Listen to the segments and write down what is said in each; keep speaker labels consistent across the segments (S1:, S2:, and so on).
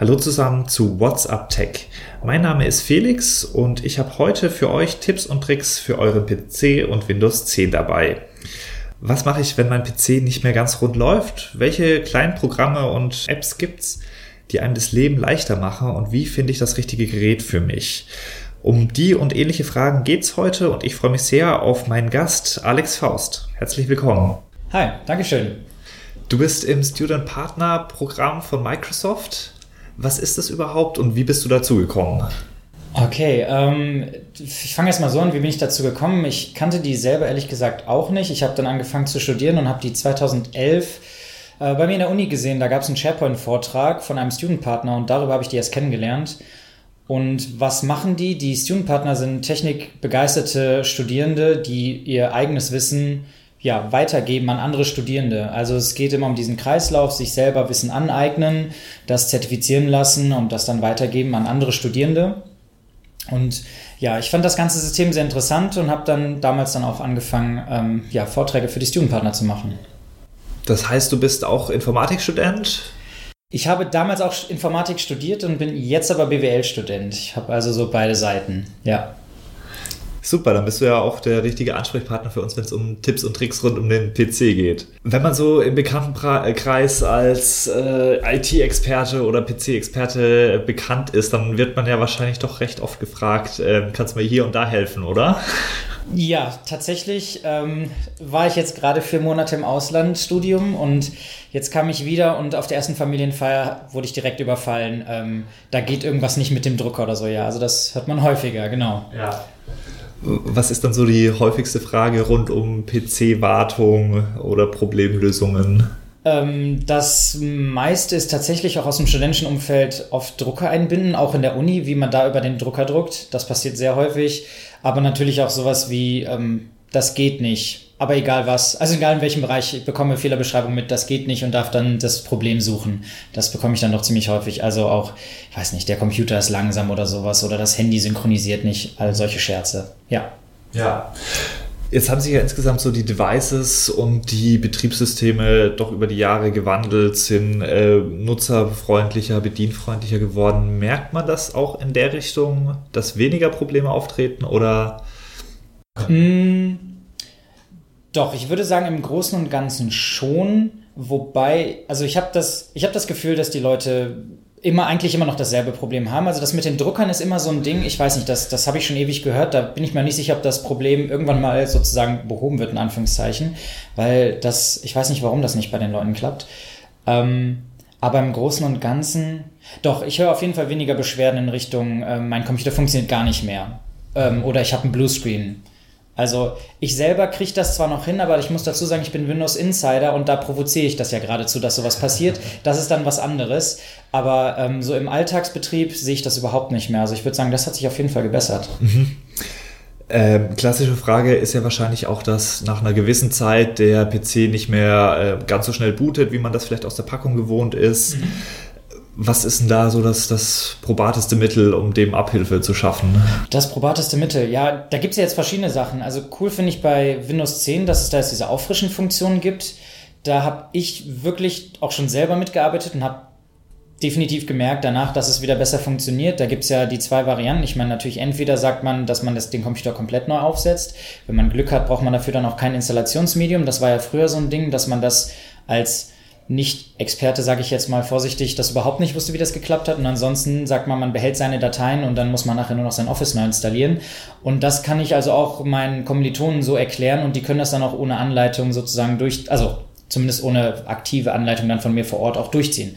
S1: Hallo zusammen zu WhatsApp Tech. Mein Name ist Felix und ich habe heute für euch Tipps und Tricks für euren PC und Windows 10 dabei. Was mache ich, wenn mein PC nicht mehr ganz rund läuft? Welche kleinen Programme und Apps gibt's, die einem das Leben leichter machen und wie finde ich das richtige Gerät für mich? Um die und ähnliche Fragen geht's heute und ich freue mich sehr auf meinen Gast Alex Faust. Herzlich willkommen.
S2: Hi, Dankeschön.
S1: Du bist im Student Partner Programm von Microsoft. Was ist das überhaupt und wie bist du dazu gekommen?
S2: Okay, ähm, ich fange erst mal so an, wie bin ich dazu gekommen? Ich kannte die selber ehrlich gesagt auch nicht. Ich habe dann angefangen zu studieren und habe die 2011 äh, bei mir in der Uni gesehen. Da gab es einen SharePoint-Vortrag von einem Studentpartner und darüber habe ich die erst kennengelernt. Und was machen die? Die Studentpartner sind technikbegeisterte Studierende, die ihr eigenes Wissen ja, weitergeben an andere Studierende. Also es geht immer um diesen Kreislauf, sich selber Wissen aneignen, das zertifizieren lassen und das dann weitergeben an andere Studierende. Und ja, ich fand das ganze System sehr interessant und habe dann damals dann auch angefangen, ähm, ja, Vorträge für die Studentpartner zu machen.
S1: Das heißt, du bist auch Informatikstudent?
S2: Ich habe damals auch Informatik studiert und bin jetzt aber BWL-Student. Ich habe also so beide Seiten, ja.
S1: Super, dann bist du ja auch der richtige Ansprechpartner für uns, wenn es um Tipps und Tricks rund um den PC geht. Wenn man so im Bekanntenkreis als äh, IT-Experte oder PC-Experte bekannt ist, dann wird man ja wahrscheinlich doch recht oft gefragt, äh, kannst du mir hier und da helfen, oder?
S2: Ja, tatsächlich ähm, war ich jetzt gerade vier Monate im Auslandsstudium und jetzt kam ich wieder und auf der ersten Familienfeier wurde ich direkt überfallen. Ähm, da geht irgendwas nicht mit dem Drucker oder so, ja. Also das hört man häufiger, genau.
S1: Ja. Was ist dann so die häufigste Frage rund um PC-Wartung oder Problemlösungen?
S2: Ähm, das meiste ist tatsächlich auch aus dem studentischen Umfeld auf Drucker einbinden, auch in der Uni, wie man da über den Drucker druckt. Das passiert sehr häufig. Aber natürlich auch sowas wie, ähm, das geht nicht. Aber egal was, also egal in welchem Bereich, ich bekomme Fehlerbeschreibung mit, das geht nicht und darf dann das Problem suchen. Das bekomme ich dann doch ziemlich häufig. Also auch, ich weiß nicht, der Computer ist langsam oder sowas oder das Handy synchronisiert nicht, all solche Scherze. Ja.
S1: Ja. Jetzt haben sich ja insgesamt so die Devices und die Betriebssysteme doch über die Jahre gewandelt, sind äh, nutzerfreundlicher, bedienfreundlicher geworden. Merkt man das auch in der Richtung, dass weniger Probleme auftreten oder?
S2: Mm, doch, ich würde sagen, im Großen und Ganzen schon. Wobei, also ich habe das, habe das Gefühl, dass die Leute immer eigentlich immer noch dasselbe Problem haben. Also das mit den Druckern ist immer so ein Ding, ich weiß nicht, das, das habe ich schon ewig gehört, da bin ich mir nicht sicher, ob das Problem irgendwann mal sozusagen behoben wird, in Anführungszeichen, weil das, ich weiß nicht, warum das nicht bei den Leuten klappt. Ähm, aber im Großen und Ganzen, doch, ich höre auf jeden Fall weniger Beschwerden in Richtung, äh, mein Computer funktioniert gar nicht mehr. Ähm, oder ich habe einen Bluescreen. Also ich selber kriege das zwar noch hin, aber ich muss dazu sagen, ich bin Windows Insider und da provoziere ich das ja geradezu, dass sowas passiert. Das ist dann was anderes. Aber ähm, so im Alltagsbetrieb sehe ich das überhaupt nicht mehr. Also ich würde sagen, das hat sich auf jeden Fall gebessert.
S1: Mhm. Ähm, klassische Frage ist ja wahrscheinlich auch, dass nach einer gewissen Zeit der PC nicht mehr äh, ganz so schnell bootet, wie man das vielleicht aus der Packung gewohnt ist. Mhm. Was ist denn da so das, das probateste Mittel, um dem Abhilfe zu schaffen?
S2: Das probateste Mittel, ja, da gibt es ja jetzt verschiedene Sachen. Also cool finde ich bei Windows 10, dass es da jetzt diese Auffrischen-Funktion gibt. Da habe ich wirklich auch schon selber mitgearbeitet und habe definitiv gemerkt danach, dass es wieder besser funktioniert. Da gibt es ja die zwei Varianten. Ich meine, natürlich entweder sagt man, dass man das, den Computer komplett neu aufsetzt. Wenn man Glück hat, braucht man dafür dann auch kein Installationsmedium. Das war ja früher so ein Ding, dass man das als nicht-Experte, sage ich jetzt mal vorsichtig, das überhaupt nicht wusste, wie das geklappt hat. Und ansonsten sagt man, man behält seine Dateien und dann muss man nachher nur noch sein Office neu installieren. Und das kann ich also auch meinen Kommilitonen so erklären und die können das dann auch ohne Anleitung sozusagen durch, also zumindest ohne aktive Anleitung dann von mir vor Ort auch durchziehen.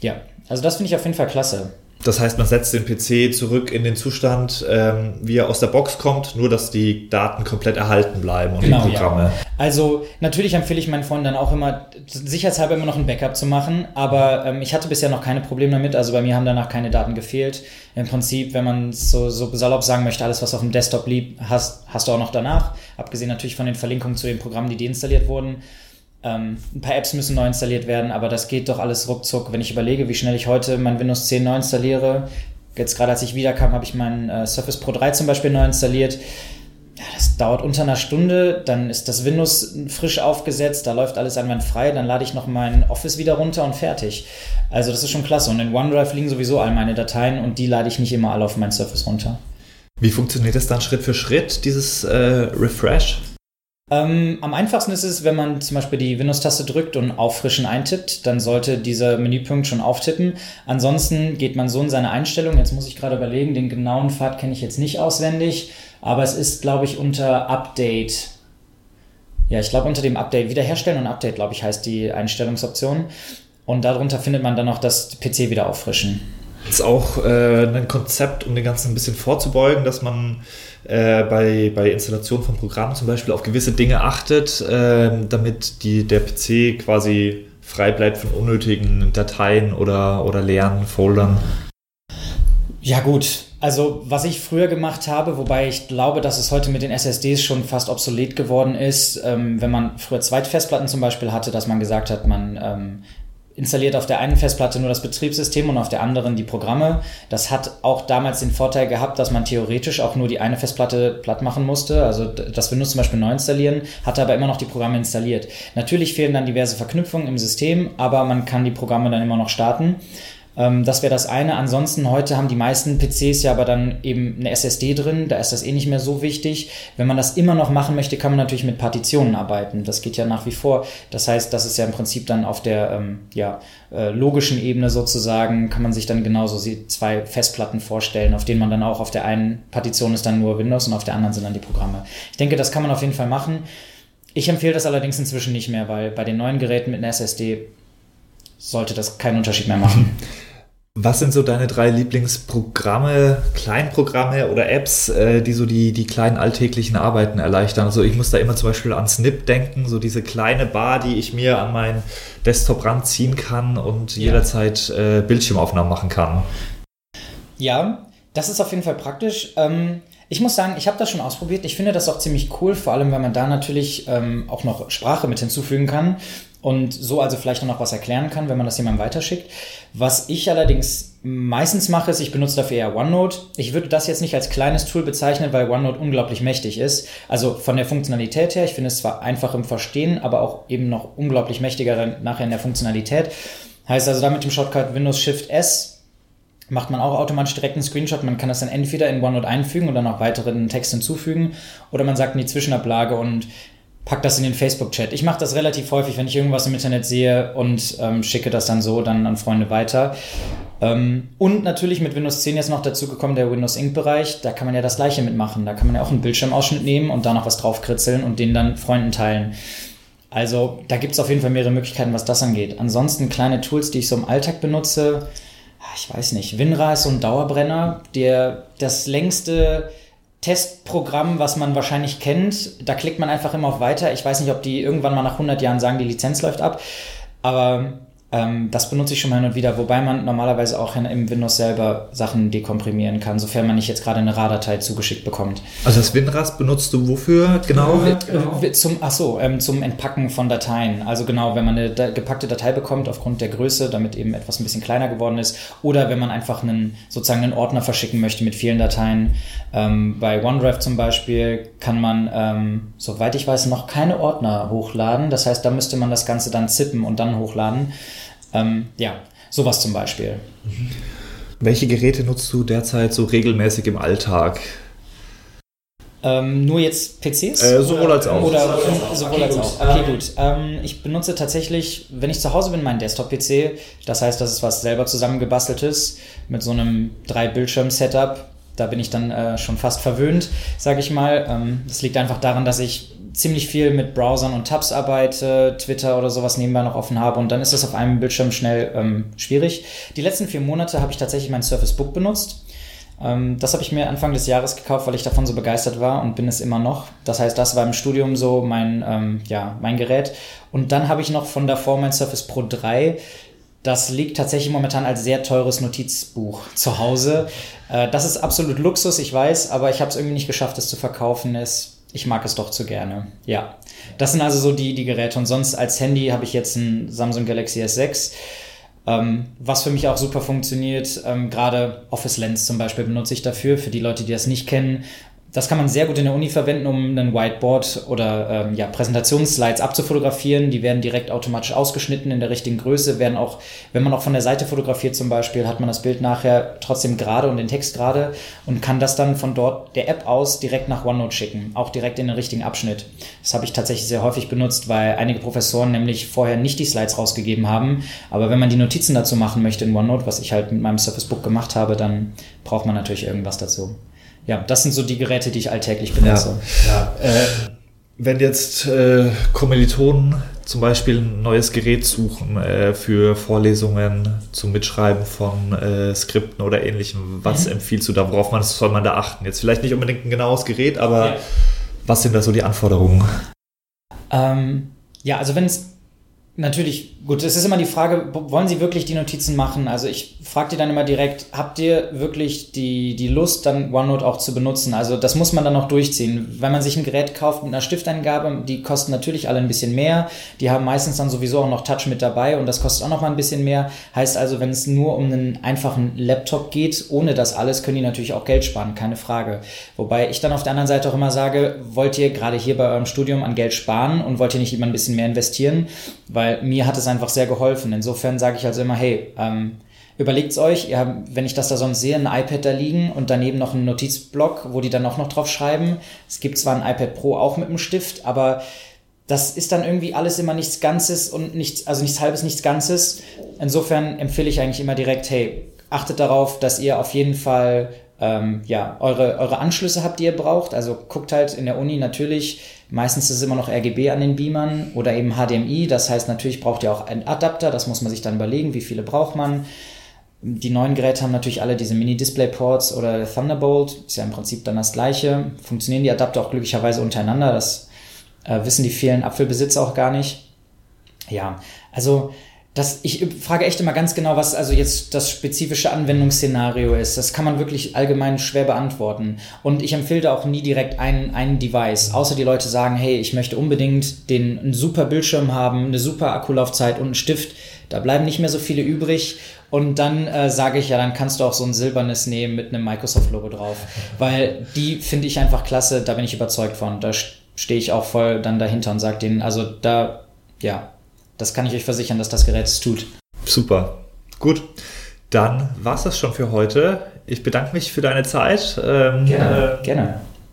S2: Ja, also das finde ich auf jeden Fall klasse.
S1: Das heißt, man setzt den PC zurück in den Zustand, ähm, wie er aus der Box kommt, nur dass die Daten komplett erhalten bleiben und genau, die Programme. Ja.
S2: Also natürlich empfehle ich meinen Freunden dann auch immer, sicherheitshalber immer noch ein Backup zu machen, aber ähm, ich hatte bisher noch keine Probleme damit. Also bei mir haben danach keine Daten gefehlt. Im Prinzip, wenn man so, so salopp sagen möchte, alles, was auf dem Desktop liegt, hast, hast du auch noch danach. Abgesehen natürlich von den Verlinkungen zu den Programmen, die deinstalliert wurden. Ähm, ein paar Apps müssen neu installiert werden, aber das geht doch alles ruckzuck. Wenn ich überlege, wie schnell ich heute mein Windows 10 neu installiere, jetzt gerade als ich wiederkam, habe ich meinen äh, Surface Pro 3 zum Beispiel neu installiert. Ja, das dauert unter einer Stunde, dann ist das Windows frisch aufgesetzt, da läuft alles einwandfrei, dann lade ich noch mein Office wieder runter und fertig. Also das ist schon klasse. Und in OneDrive liegen sowieso all meine Dateien und die lade ich nicht immer alle auf mein Surface runter.
S1: Wie funktioniert das dann Schritt für Schritt, dieses äh, Refresh?
S2: Ähm, am einfachsten ist es, wenn man zum Beispiel die Windows-Taste drückt und Auffrischen eintippt, dann sollte dieser Menüpunkt schon auftippen. Ansonsten geht man so in seine Einstellung. Jetzt muss ich gerade überlegen, den genauen Pfad kenne ich jetzt nicht auswendig, aber es ist, glaube ich, unter Update. Ja, ich glaube unter dem Update, Wiederherstellen und Update, glaube ich, heißt die Einstellungsoption. Und darunter findet man dann noch das PC wieder auffrischen.
S1: Ist auch äh, ein Konzept, um den Ganzen ein bisschen vorzubeugen, dass man äh, bei, bei Installation von Programmen zum Beispiel auf gewisse Dinge achtet, äh, damit die, der PC quasi frei bleibt von unnötigen Dateien oder, oder leeren Foldern.
S2: Ja gut, also was ich früher gemacht habe, wobei ich glaube, dass es heute mit den SSDs schon fast obsolet geworden ist, ähm, wenn man früher Zweitfestplatten zum Beispiel hatte, dass man gesagt hat, man ähm, installiert auf der einen Festplatte nur das Betriebssystem und auf der anderen die Programme. Das hat auch damals den Vorteil gehabt, dass man theoretisch auch nur die eine Festplatte platt machen musste. Also das Windows zum Beispiel neu installieren, hatte aber immer noch die Programme installiert. Natürlich fehlen dann diverse Verknüpfungen im System, aber man kann die Programme dann immer noch starten. Ähm, das wäre das eine. Ansonsten heute haben die meisten PCs ja aber dann eben eine SSD drin. Da ist das eh nicht mehr so wichtig. Wenn man das immer noch machen möchte, kann man natürlich mit Partitionen arbeiten. Das geht ja nach wie vor. Das heißt, das ist ja im Prinzip dann auf der ähm, ja, äh, logischen Ebene sozusagen, kann man sich dann genauso zwei Festplatten vorstellen, auf denen man dann auch auf der einen Partition ist dann nur Windows und auf der anderen sind dann die Programme. Ich denke, das kann man auf jeden Fall machen. Ich empfehle das allerdings inzwischen nicht mehr, weil bei den neuen Geräten mit einer SSD sollte das keinen Unterschied mehr machen.
S1: Was sind so deine drei Lieblingsprogramme, Kleinprogramme oder Apps, äh, die so die, die kleinen alltäglichen Arbeiten erleichtern? Also ich muss da immer zum Beispiel an Snip denken, so diese kleine Bar, die ich mir an meinen Desktop ranziehen kann und ja. jederzeit äh, Bildschirmaufnahmen machen kann.
S2: Ja, das ist auf jeden Fall praktisch. Ähm, ich muss sagen, ich habe das schon ausprobiert. Ich finde das auch ziemlich cool, vor allem, weil man da natürlich ähm, auch noch Sprache mit hinzufügen kann und so also vielleicht noch was erklären kann, wenn man das jemandem weiterschickt. Was ich allerdings meistens mache, ist, ich benutze dafür eher OneNote. Ich würde das jetzt nicht als kleines Tool bezeichnen, weil OneNote unglaublich mächtig ist. Also von der Funktionalität her, ich finde es zwar einfach im Verstehen, aber auch eben noch unglaublich mächtiger nachher in der Funktionalität. Heißt also da mit dem Shortcut Windows Shift S macht man auch automatisch direkt einen Screenshot. Man kann das dann entweder in OneNote einfügen und dann noch weiteren Text hinzufügen oder man sagt in die Zwischenablage und pack das in den Facebook-Chat. Ich mache das relativ häufig, wenn ich irgendwas im Internet sehe und ähm, schicke das dann so dann an Freunde weiter. Ähm, und natürlich mit Windows 10 jetzt noch dazu gekommen, der Windows Ink-Bereich, da kann man ja das gleiche mitmachen. Da kann man ja auch einen Bildschirmausschnitt nehmen und da noch was draufkritzeln und den dann Freunden teilen. Also da gibt es auf jeden Fall mehrere Möglichkeiten, was das angeht. Ansonsten kleine Tools, die ich so im Alltag benutze, ich weiß nicht, WinRAR ist so ein Dauerbrenner, der das längste Testprogramm, was man wahrscheinlich kennt. Da klickt man einfach immer auf Weiter. Ich weiß nicht, ob die irgendwann mal nach 100 Jahren sagen, die Lizenz läuft ab. Aber ähm, das benutze ich schon mal hin und wieder, wobei man normalerweise auch im Windows selber Sachen dekomprimieren kann, sofern man nicht jetzt gerade eine RAR-Datei zugeschickt bekommt.
S1: Also das WinRAR benutzt du wofür genau?
S2: genau. Zum, achso, ähm, zum Entpacken von Dateien. Also genau, wenn man eine da gepackte Datei bekommt aufgrund der Größe, damit eben etwas ein bisschen kleiner geworden ist, oder wenn man einfach einen sozusagen einen Ordner verschicken möchte mit vielen Dateien. Ähm, bei OneDrive zum Beispiel kann man, ähm, soweit ich weiß, noch keine Ordner hochladen. Das heißt, da müsste man das Ganze dann zippen und dann hochladen. Ähm, ja, sowas zum Beispiel.
S1: Mhm. Welche Geräte nutzt du derzeit so regelmäßig im Alltag?
S2: Ähm, nur jetzt PCs?
S1: Äh, sowohl als auch.
S2: Oder sowohl als auch. Okay, gut. Ähm, ich benutze tatsächlich, wenn ich zu Hause bin, meinen Desktop-PC. Das heißt, das ist was selber zusammengebasteltes mit so einem Drei-Bildschirm-Setup. Da bin ich dann äh, schon fast verwöhnt, sage ich mal. Ähm, das liegt einfach daran, dass ich ziemlich viel mit Browsern und Tabs arbeite, Twitter oder sowas nebenbei noch offen habe und dann ist es auf einem Bildschirm schnell ähm, schwierig. Die letzten vier Monate habe ich tatsächlich mein Surface Book benutzt. Ähm, das habe ich mir Anfang des Jahres gekauft, weil ich davon so begeistert war und bin es immer noch. Das heißt, das war im Studium so mein, ähm, ja, mein Gerät. Und dann habe ich noch von davor mein Surface Pro 3. Das liegt tatsächlich momentan als sehr teures Notizbuch zu Hause. Äh, das ist absolut Luxus, ich weiß, aber ich habe es irgendwie nicht geschafft, es zu verkaufen. Es ich mag es doch zu gerne. Ja. Das sind also so die, die Geräte. Und sonst als Handy habe ich jetzt ein Samsung Galaxy S6. Ähm, was für mich auch super funktioniert, ähm, gerade Office Lens zum Beispiel benutze ich dafür. Für die Leute, die das nicht kennen, das kann man sehr gut in der Uni verwenden, um ein Whiteboard oder ähm, ja, Präsentationsslides abzufotografieren. Die werden direkt automatisch ausgeschnitten in der richtigen Größe, werden auch, wenn man auch von der Seite fotografiert zum Beispiel, hat man das Bild nachher trotzdem gerade und den Text gerade und kann das dann von dort der App aus direkt nach OneNote schicken, auch direkt in den richtigen Abschnitt. Das habe ich tatsächlich sehr häufig benutzt, weil einige Professoren nämlich vorher nicht die Slides rausgegeben haben. Aber wenn man die Notizen dazu machen möchte in OneNote, was ich halt mit meinem Surface Book gemacht habe, dann braucht man natürlich irgendwas dazu ja, das sind so die Geräte, die ich alltäglich benutze.
S1: Ja, ja. Äh, wenn jetzt äh, Kommilitonen zum Beispiel ein neues Gerät suchen äh, für Vorlesungen zum Mitschreiben von äh, Skripten oder ähnlichem, was mhm. empfiehlst du da? Worauf man, soll man da achten? Jetzt vielleicht nicht unbedingt ein genaues Gerät, aber ja. was sind da so die Anforderungen?
S2: Ähm, ja, also wenn es Natürlich, gut, es ist immer die Frage, wollen Sie wirklich die Notizen machen? Also ich frage dir dann immer direkt, habt ihr wirklich die, die Lust, dann OneNote auch zu benutzen? Also das muss man dann noch durchziehen. Wenn man sich ein Gerät kauft mit einer Stifteingabe, die kosten natürlich alle ein bisschen mehr. Die haben meistens dann sowieso auch noch Touch mit dabei und das kostet auch noch mal ein bisschen mehr. Heißt also, wenn es nur um einen einfachen Laptop geht, ohne das alles, können die natürlich auch Geld sparen, keine Frage. Wobei ich dann auf der anderen Seite auch immer sage, wollt ihr gerade hier bei eurem Studium an Geld sparen und wollt ihr nicht immer ein bisschen mehr investieren? Weil weil mir hat es einfach sehr geholfen. Insofern sage ich also immer, hey, ähm, überlegt's euch, ihr habt, wenn ich das da sonst sehe, ein iPad da liegen und daneben noch einen Notizblock, wo die dann auch noch drauf schreiben. Es gibt zwar ein iPad Pro auch mit einem Stift, aber das ist dann irgendwie alles immer nichts Ganzes und nichts, also nichts Halbes, nichts Ganzes. Insofern empfehle ich eigentlich immer direkt, hey, achtet darauf, dass ihr auf jeden Fall ähm, ja, eure, eure Anschlüsse habt, die ihr braucht. Also guckt halt in der Uni natürlich, meistens ist es immer noch RGB an den Beamern oder eben HDMI. Das heißt, natürlich braucht ihr auch einen Adapter. Das muss man sich dann überlegen, wie viele braucht man. Die neuen Geräte haben natürlich alle diese Mini-Display-Ports oder Thunderbolt. Ist ja im Prinzip dann das gleiche. Funktionieren die Adapter auch glücklicherweise untereinander. Das äh, wissen die vielen Apfelbesitzer auch gar nicht. Ja, also das, ich frage echt immer ganz genau, was also jetzt das spezifische Anwendungsszenario ist. Das kann man wirklich allgemein schwer beantworten. Und ich empfehle auch nie direkt ein, ein Device, außer die Leute sagen, hey, ich möchte unbedingt den, einen super Bildschirm haben, eine super Akkulaufzeit und einen Stift. Da bleiben nicht mehr so viele übrig. Und dann äh, sage ich, ja, dann kannst du auch so ein silbernes nehmen mit einem Microsoft-Logo drauf. Weil die finde ich einfach klasse, da bin ich überzeugt von. Da stehe ich auch voll dann dahinter und sage denen, also da, ja, das kann ich euch versichern, dass das Gerät es tut.
S1: Super. Gut. Dann war es das schon für heute. Ich bedanke mich für deine Zeit.
S2: Ähm, gerne. Äh, gerne.